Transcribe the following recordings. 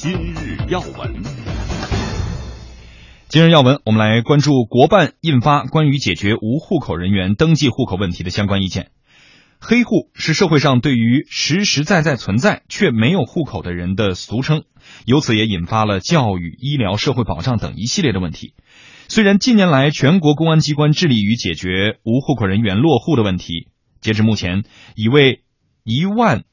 今日要闻，今日要闻，我们来关注国办印发关于解决无户口人员登记户口问题的相关意见。黑户是社会上对于实实在在存在却没有户口的人的俗称，由此也引发了教育、医疗、社会保障等一系列的问题。虽然近年来全国公安机关致力于解决无户口人员落户的问题，截至目前已为一万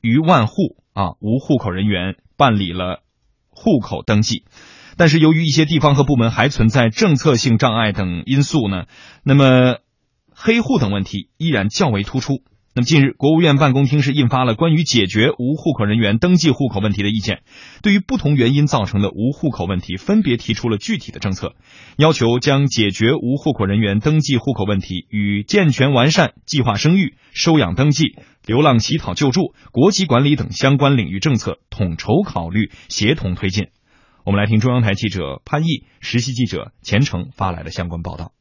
余万户啊无户口人员办理了户口登记，但是由于一些地方和部门还存在政策性障碍等因素呢，那么黑户等问题依然较为突出。那么近日，国务院办公厅是印发了关于解决无户口人员登记户口问题的意见，对于不同原因造成的无户口问题，分别提出了具体的政策，要求将解决无户口人员登记户口问题与健全完善计划生育、收养登记、流浪乞讨救助、国籍管理等相关领域政策统筹考虑、协同推进。我们来听中央台记者潘毅、实习记者钱程发来的相关报道。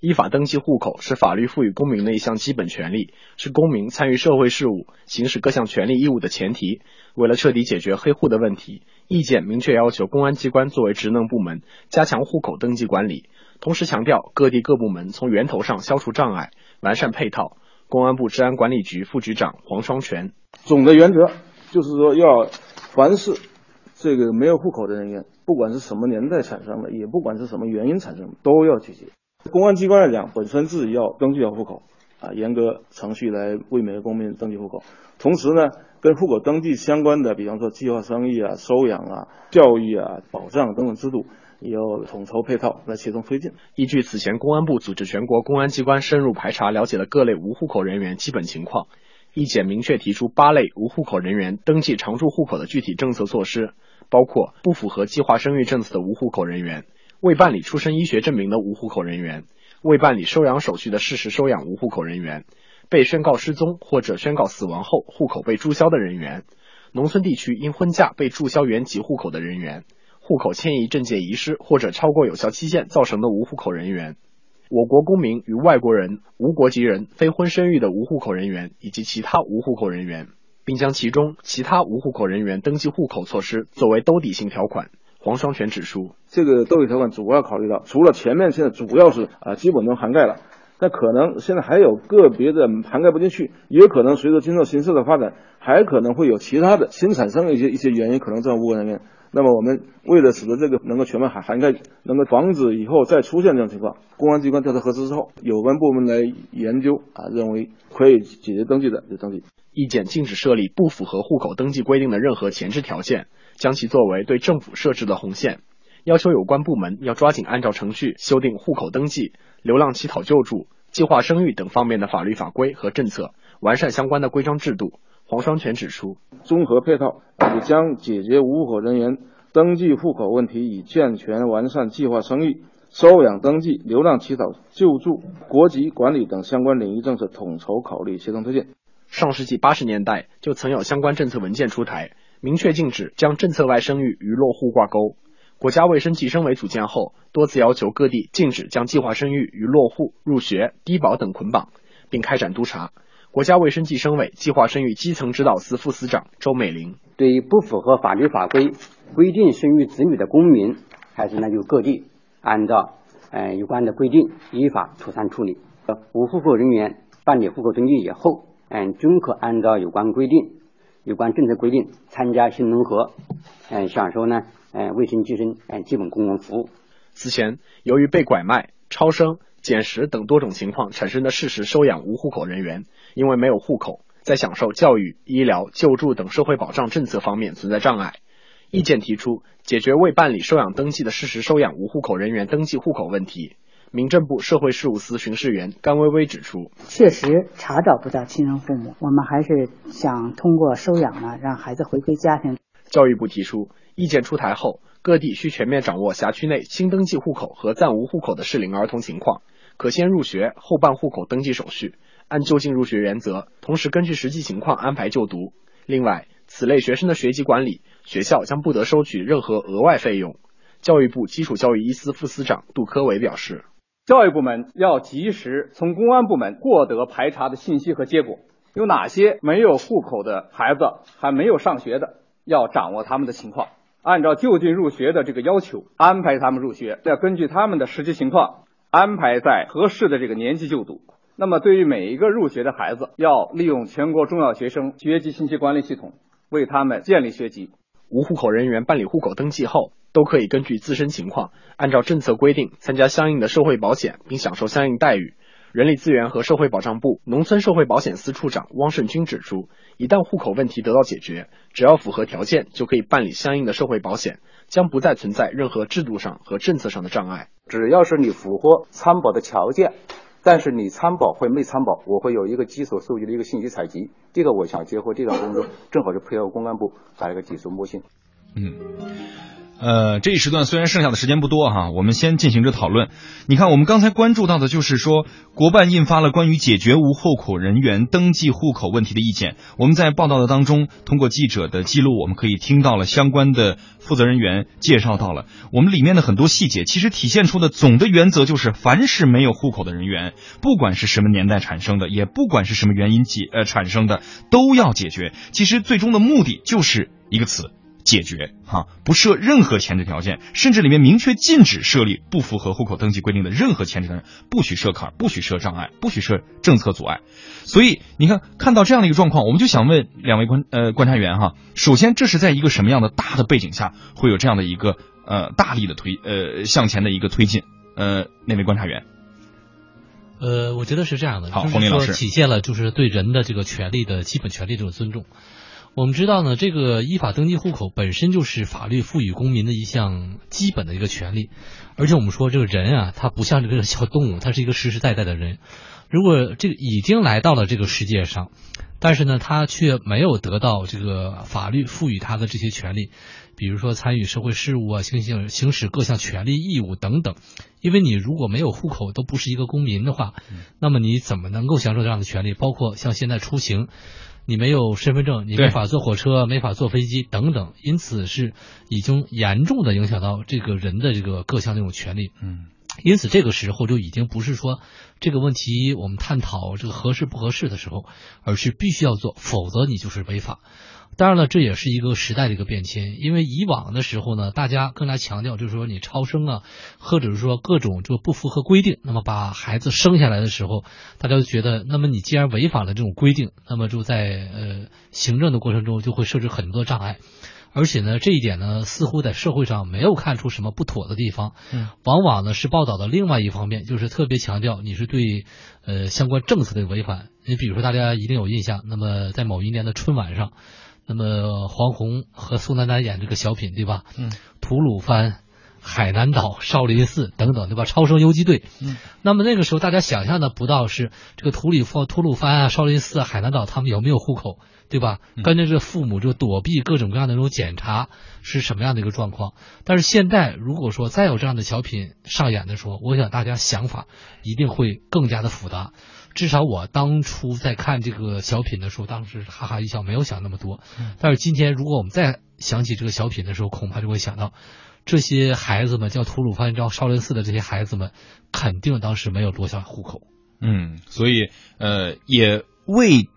依法登记户口是法律赋予公民的一项基本权利，是公民参与社会事务、行使各项权利义务的前提。为了彻底解决黑户的问题，意见明确要求公安机关作为职能部门，加强户口登记管理，同时强调各地各部门从源头上消除障碍，完善配套。公安部治安管理局副局长黄双全：总的原则就是说，要凡是这个没有户口的人员，不管是什么年代产生的，也不管是什么原因产生的，都要解决。公安机关来讲，本身自己要登记要户口，啊，严格程序来为每个公民登记户口。同时呢，跟户口登记相关的，比方说计划生育啊、收养啊、教育啊、保障等等制度，也要统筹配套来协同推进。依据此前公安部组织全国公安机关深入排查，了解了各类无户口人员基本情况，意见明确提出八类无户口人员登记常住户口的具体政策措施，包括不符合计划生育政策的无户口人员。未办理出生医学证明的无户口人员，未办理收养手续的事实收养无户口人员，被宣告失踪或者宣告死亡后户口被注销的人员，农村地区因婚嫁被注销原籍户口的人员，户口迁移证件遗失或者超过有效期限造成的无户口人员，我国公民与外国人、无国籍人、非婚生育的无户口人员以及其他无户口人员，并将其中其他无户口人员登记户口措施作为兜底性条款。黄双全指出，这个兜底条款主要考虑到，除了前面现在主要是啊基本都涵盖了，但可能现在还有个别的涵盖不进去，也可能随着今后形势的发展，还可能会有其他的新产生的一些一些原因，可能在无国人员。那么我们为了使得这个能够全面涵涵盖，能够防止以后再出现这种情况，公安机关调查核实之后，有关部门来研究啊，认为可以解决登记的就登记。意见禁止设立不符合户口登记规定的任何前置条件。将其作为对政府设置的红线，要求有关部门要抓紧按照程序修订户口登记、流浪乞讨救助、计划生育等方面的法律法规和政策，完善相关的规章制度。黄双全指出，综合配套也将解决无户口人员登记户口问题以健全完善计划生育、收养登记、流浪乞讨救助、国籍管理等相关领域政策统筹考虑、协同推进。上世纪八十年代就曾有相关政策文件出台。明确禁止将政策外生育与落户挂钩。国家卫生计生委组建后，多次要求各地禁止将计划生育与落户、入学、低保等捆绑，并开展督查。国家卫生计生委计划生育基层指导司副司长周美玲对于不符合法律法规规定生育子女的公民，还是呢由各地按照呃有关的规定依法妥善处理。无户口人员办理户口登记以后，嗯，均可按照有关规定。有关政策规定，参加新农合，嗯，享受呢，嗯，卫生计生，嗯，基本公共服务。此前，由于被拐卖、超生、捡拾等多种情况产生的事实收养无户口人员，因为没有户口，在享受教育、医疗、救助等社会保障政策方面存在障碍。意见提出，解决未办理收养登记的事实收养无户口人员登记户口问题。民政部社会事务司巡视员甘薇薇指出，确实查找不到亲生父母，我们还是想通过收养呢，让孩子回归家庭。教育部提出，意见出台后，各地需全面掌握辖区内新登记户口和暂无户口的适龄儿童情况，可先入学后办户口登记手续，按就近入学原则，同时根据实际情况安排就读。另外，此类学生的学籍管理，学校将不得收取任何额外费用。教育部基础教育一司副司长杜科伟表示。教育部门要及时从公安部门获得排查的信息和结果，有哪些没有户口的孩子还没有上学的，要掌握他们的情况，按照就近入学的这个要求安排他们入学，要根据他们的实际情况安排在合适的这个年级就读。那么，对于每一个入学的孩子，要利用全国中小学生学籍信息管理系统，为他们建立学籍。无户口人员办理户口登记后，都可以根据自身情况，按照政策规定参加相应的社会保险，并享受相应待遇。人力资源和社会保障部农村社会保险司处长汪胜军指出，一旦户口问题得到解决，只要符合条件，就可以办理相应的社会保险，将不再存在任何制度上和政策上的障碍。只要是你符合参保的条件。但是你参保或没参保，我会有一个基础数据的一个信息采集。这个我想结合这段工作，正好就配合公安部打一个基础模型。嗯。呃，这一时段虽然剩下的时间不多哈，我们先进行着讨论。你看，我们刚才关注到的就是说，国办印发了关于解决无户口人员登记户口问题的意见。我们在报道的当中，通过记者的记录，我们可以听到了相关的负责人员介绍到了我们里面的很多细节。其实体现出的总的原则就是，凡是没有户口的人员，不管是什么年代产生的，也不管是什么原因解呃产生的，都要解决。其实最终的目的就是一个词。解决哈，不设任何前置条件，甚至里面明确禁止设立不符合户口登记规定的任何前置条件，不许设坎，不许设障碍，不许设政策阻碍。所以你看，看到这样的一个状况，我们就想问两位观呃观察员哈，首先这是在一个什么样的大的背景下，会有这样的一个呃大力的推呃向前的一个推进？呃，那位观察员？呃，我觉得是这样的，好，洪林老师体现了就是对人的这个权利的基本权利这种尊重。我们知道呢，这个依法登记户口本身就是法律赋予公民的一项基本的一个权利，而且我们说这个人啊，他不像这个小动物，他是一个实实在在的人。如果这个已经来到了这个世界上，但是呢，他却没有得到这个法律赋予他的这些权利，比如说参与社会事务啊，行行行使各项权利义务等等。因为你如果没有户口，都不是一个公民的话，那么你怎么能够享受这样的权利？包括像现在出行。你没有身份证，你没法坐火车，没法坐飞机等等，因此是已经严重的影响到这个人的这个各项这种权利。嗯，因此这个时候就已经不是说这个问题我们探讨这个合适不合适的时候，而是必须要做，否则你就是违法。当然了，这也是一个时代的一个变迁，因为以往的时候呢，大家更加强调就是说你超生啊，或者是说各种就不符合规定，那么把孩子生下来的时候，大家就觉得，那么你既然违反了这种规定，那么就在呃行政的过程中就会设置很多障碍，而且呢，这一点呢似乎在社会上没有看出什么不妥的地方，嗯，往往呢是报道的另外一方面，就是特别强调你是对呃相关政策的违反，你比如说大家一定有印象，那么在某一年的春晚上。那么黄宏和宋丹丹演这个小品，对吧？嗯，吐鲁番、海南岛、少林寺等等，对吧？超生游击队。嗯，那么那个时候大家想象的不到是这个吐鲁番、吐鲁番啊、少林寺、海南岛他们有没有户口，对吧？跟着这父母就躲避各种各样的那种检查是什么样的一个状况？但是现在如果说再有这样的小品上演的时候，我想大家想法一定会更加的复杂。至少我当初在看这个小品的时候，当时哈哈一笑，没有想那么多。但是今天，如果我们再想起这个小品的时候，恐怕就会想到，这些孩子们叫吐鲁番、叫少林寺的这些孩子们，肯定当时没有落下户口。嗯，所以呃，也未。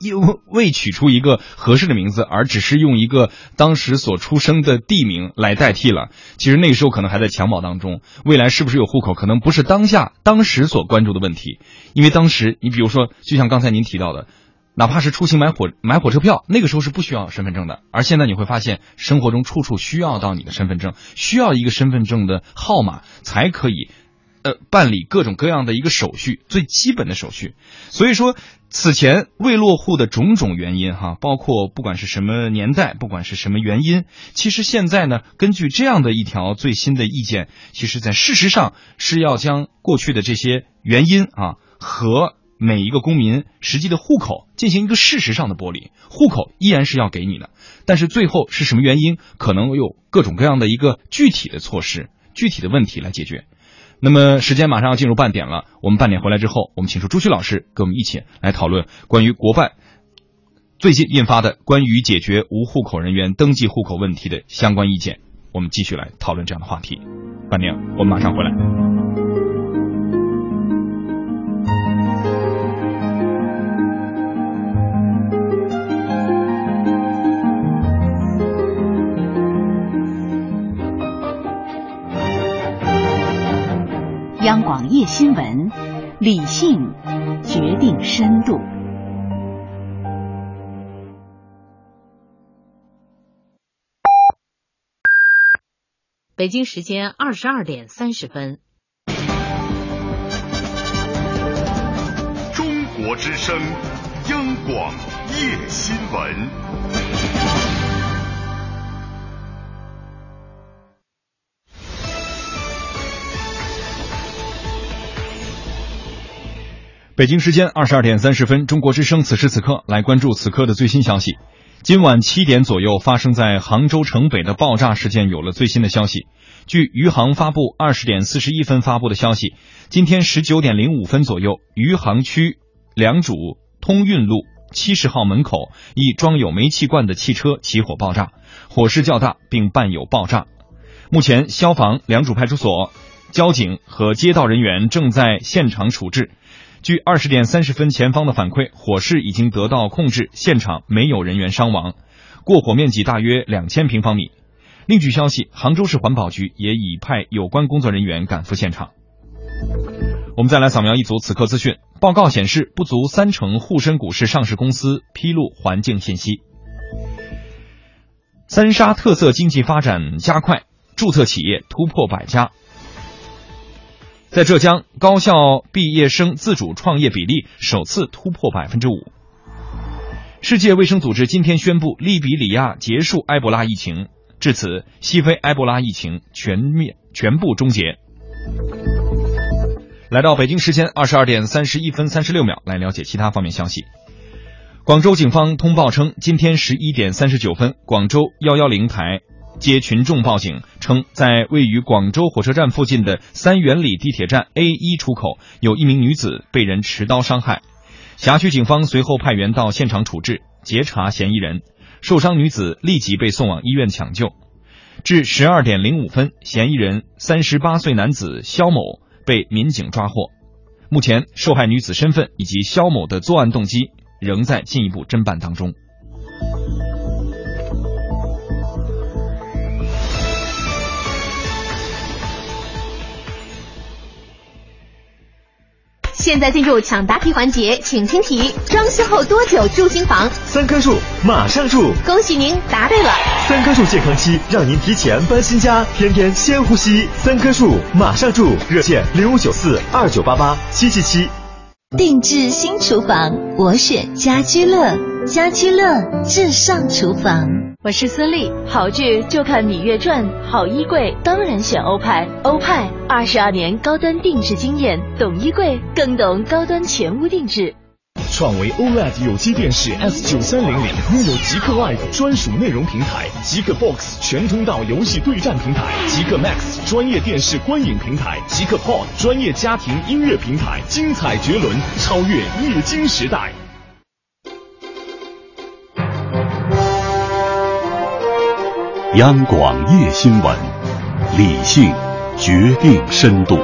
因为未取出一个合适的名字，而只是用一个当时所出生的地名来代替了。其实那个时候可能还在襁褓当中，未来是不是有户口，可能不是当下当时所关注的问题。因为当时你比如说，就像刚才您提到的，哪怕是出行买火买火车票，那个时候是不需要身份证的。而现在你会发现，生活中处处需要到你的身份证，需要一个身份证的号码才可以。呃，办理各种各样的一个手续，最基本的手续。所以说，此前未落户的种种原因，哈，包括不管是什么年代，不管是什么原因，其实现在呢，根据这样的一条最新的意见，其实在事实上是要将过去的这些原因啊和每一个公民实际的户口进行一个事实上的剥离，户口依然是要给你的，但是最后是什么原因，可能有各种各样的一个具体的措施、具体的问题来解决。那么时间马上要进入半点了，我们半点回来之后，我们请出朱旭老师，跟我们一起来讨论关于国办最近印发的关于解决无户口人员登记户口问题的相关意见，我们继续来讨论这样的话题。半点，我们马上回来。夜新闻，理性决定深度。北京时间二十二点三十分。中国之声，央广夜新闻。北京时间二十二点三十分，中国之声此时此刻来关注此刻的最新消息。今晚七点左右发生在杭州城北的爆炸事件有了最新的消息。据余杭发布二十点四十一分发布的消息，今天十九点零五分左右，余杭区良渚通运路七十号门口一装有煤气罐的汽车起火爆炸，火势较大，并伴有爆炸。目前，消防、良渚派出所、交警和街道人员正在现场处置。据二十点三十分前方的反馈，火势已经得到控制，现场没有人员伤亡，过火面积大约两千平方米。另据消息，杭州市环保局也已派有关工作人员赶赴现场。我们再来扫描一组此刻资讯。报告显示，不足三成沪深股市上市公司披露环境信息。三沙特色经济发展加快，注册企业突破百家。在浙江，高校毕业生自主创业比例首次突破百分之五。世界卫生组织今天宣布，利比里亚结束埃博拉疫情，至此，西非埃博拉疫情全面全部终结。来到北京时间二十二点三十一分三十六秒，来了解其他方面消息。广州警方通报称，今天十一点三十九分，广州幺幺零台。接群众报警称，在位于广州火车站附近的三元里地铁站 A 一出口，有一名女子被人持刀伤害。辖区警方随后派员到现场处置、截查嫌疑人，受伤女子立即被送往医院抢救。至十二点零五分，嫌疑人三十八岁男子肖某被民警抓获。目前，受害女子身份以及肖某的作案动机仍在进一步侦办当中。现在进入抢答题环节，请听题：装修后多久住新房？三棵树，马上住！恭喜您答对了。三棵树健康期，让您提前搬新家，天天先呼吸。三棵树，马上住！热线零五九四二九八八七七七。定制新厨房，我选家居乐。家居乐至上厨房。我是孙俪，好剧就看《芈月传》，好衣柜当然选欧派。欧派二十二年高端定制经验，懂衣柜更懂高端全屋定制。创维 OLED 有机电视 S 九三零零拥有极客 Live 专属内容平台，极客 Box 全通道游戏对战平台，极客 Max 专业电视观影平台，极客 Pod 专业家庭音乐平台，精彩绝伦，超越液晶时代。央广夜新闻，理性决定深度。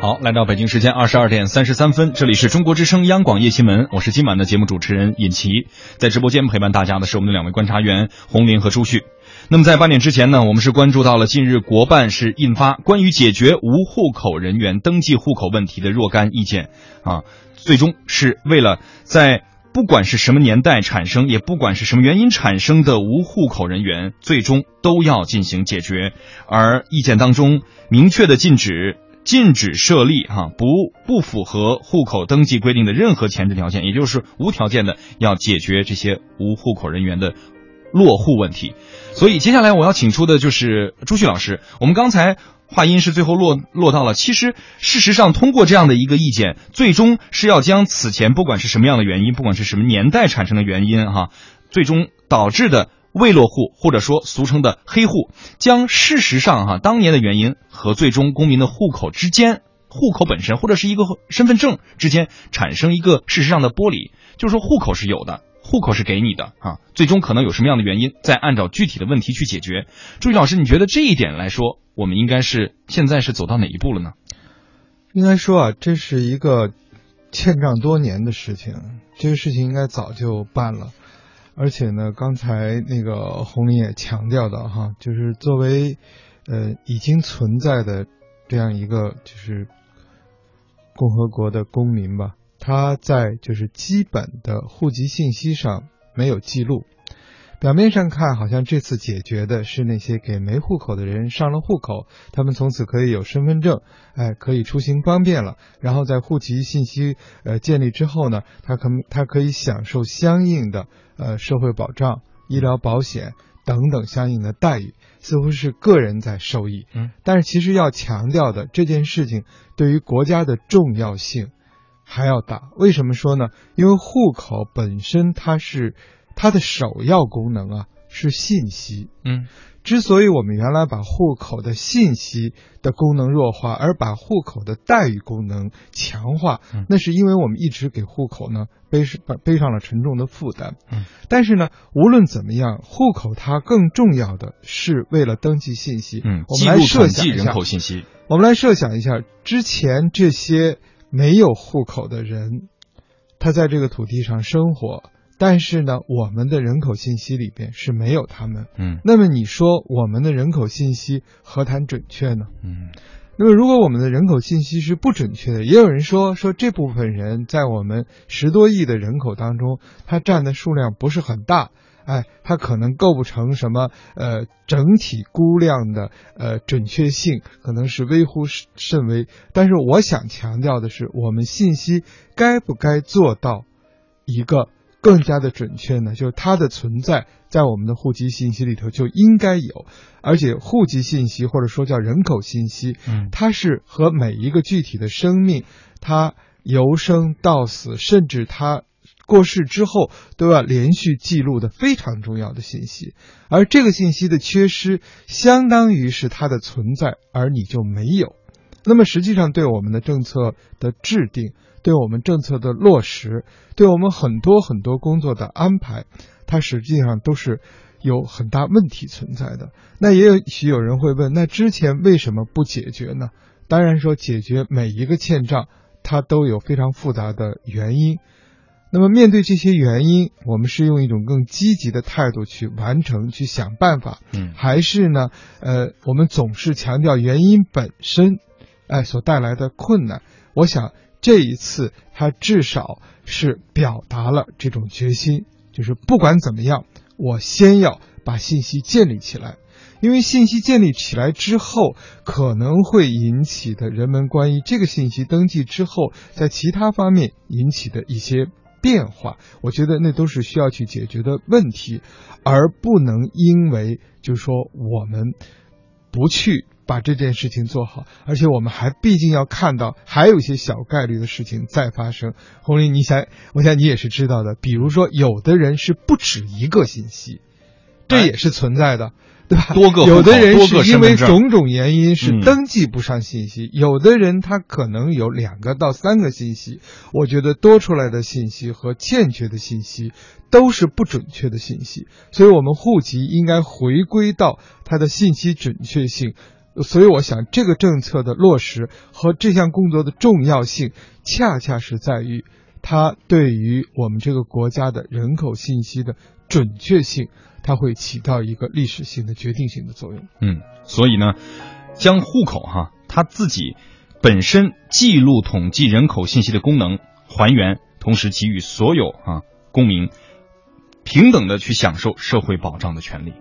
好，来到北京时间二十二点三十三分，这里是中国之声央广夜新闻，我是今晚的节目主持人尹奇，在直播间陪伴大家的是我们的两位观察员洪林和朱旭。那么在八点之前呢，我们是关注到了近日国办是印发关于解决无户口人员登记户口问题的若干意见啊，最终是为了在不管是什么年代产生，也不管是什么原因产生的无户口人员，最终都要进行解决。而意见当中明确的禁止。禁止设立哈不不符合户口登记规定的任何前置条件，也就是无条件的要解决这些无户口人员的落户问题。所以接下来我要请出的就是朱旭老师。我们刚才话音是最后落落到了，其实事实上通过这样的一个意见，最终是要将此前不管是什么样的原因，不管是什么年代产生的原因哈，最终导致的。未落户或者说俗称的黑户，将事实上哈当年的原因和最终公民的户口之间、户口本身或者是一个身份证之间产生一个事实上的剥离，就是说户口是有的，户口是给你的啊，最终可能有什么样的原因，再按照具体的问题去解决。朱宇老师，你觉得这一点来说，我们应该是现在是走到哪一步了呢？应该说啊，这是一个欠账多年的事情，这个事情应该早就办了。而且呢，刚才那个洪林也强调的哈，就是作为呃已经存在的这样一个就是共和国的公民吧，他在就是基本的户籍信息上没有记录。表面上看，好像这次解决的是那些给没户口的人上了户口，他们从此可以有身份证，哎，可以出行方便了。然后在户籍信息呃建立之后呢，他可他可以享受相应的呃社会保障、医疗保险等等相应的待遇，似乎是个人在受益。嗯，但是其实要强调的这件事情对于国家的重要性还要大。为什么说呢？因为户口本身它是。它的首要功能啊是信息，嗯，之所以我们原来把户口的信息的功能弱化，而把户口的待遇功能强化，那是因为我们一直给户口呢背上背上了沉重的负担，嗯，但是呢，无论怎么样，户口它更重要的是为了登记信息，嗯，我们来设想一下人口信息，我们来设想一下之前这些没有户口的人，他在这个土地上生活。但是呢，我们的人口信息里边是没有他们。嗯，那么你说我们的人口信息何谈准确呢？嗯，那么如果我们的人口信息是不准确的，也有人说说这部分人在我们十多亿的人口当中，他占的数量不是很大，哎，他可能构不成什么呃整体估量的呃准确性，可能是微乎甚微。但是我想强调的是，我们信息该不该做到一个。更加的准确呢，就是它的存在在我们的户籍信息里头就应该有，而且户籍信息或者说叫人口信息，嗯，它是和每一个具体的生命，它由生到死，甚至它过世之后都要连续记录的非常重要的信息，而这个信息的缺失，相当于是它的存在，而你就没有，那么实际上对我们的政策的制定。对我们政策的落实，对我们很多很多工作的安排，它实际上都是有很大问题存在的。那也有许有人会问，那之前为什么不解决呢？当然说，解决每一个欠账，它都有非常复杂的原因。那么面对这些原因，我们是用一种更积极的态度去完成、去想办法，嗯，还是呢？呃，我们总是强调原因本身，哎，所带来的困难。我想。这一次，他至少是表达了这种决心，就是不管怎么样，我先要把信息建立起来，因为信息建立起来之后，可能会引起的人们关于这个信息登记之后，在其他方面引起的一些变化，我觉得那都是需要去解决的问题，而不能因为就是说我们不去。把这件事情做好，而且我们还毕竟要看到还有一些小概率的事情在发生。红林，你想，我想你也是知道的，比如说有的人是不止一个信息，这也是存在的，对吧？多个有的人是因为种种原因是登记不上信息，有的人他可能有两个到三个信息。我觉得多出来的信息和欠缺的信息都是不准确的信息，所以我们户籍应该回归到它的信息准确性。所以，我想这个政策的落实和这项工作的重要性，恰恰是在于它对于我们这个国家的人口信息的准确性，它会起到一个历史性的决定性的作用。嗯，所以呢，将户口哈它自己本身记录统计人口信息的功能还原，同时给予所有啊公民平等的去享受社会保障的权利。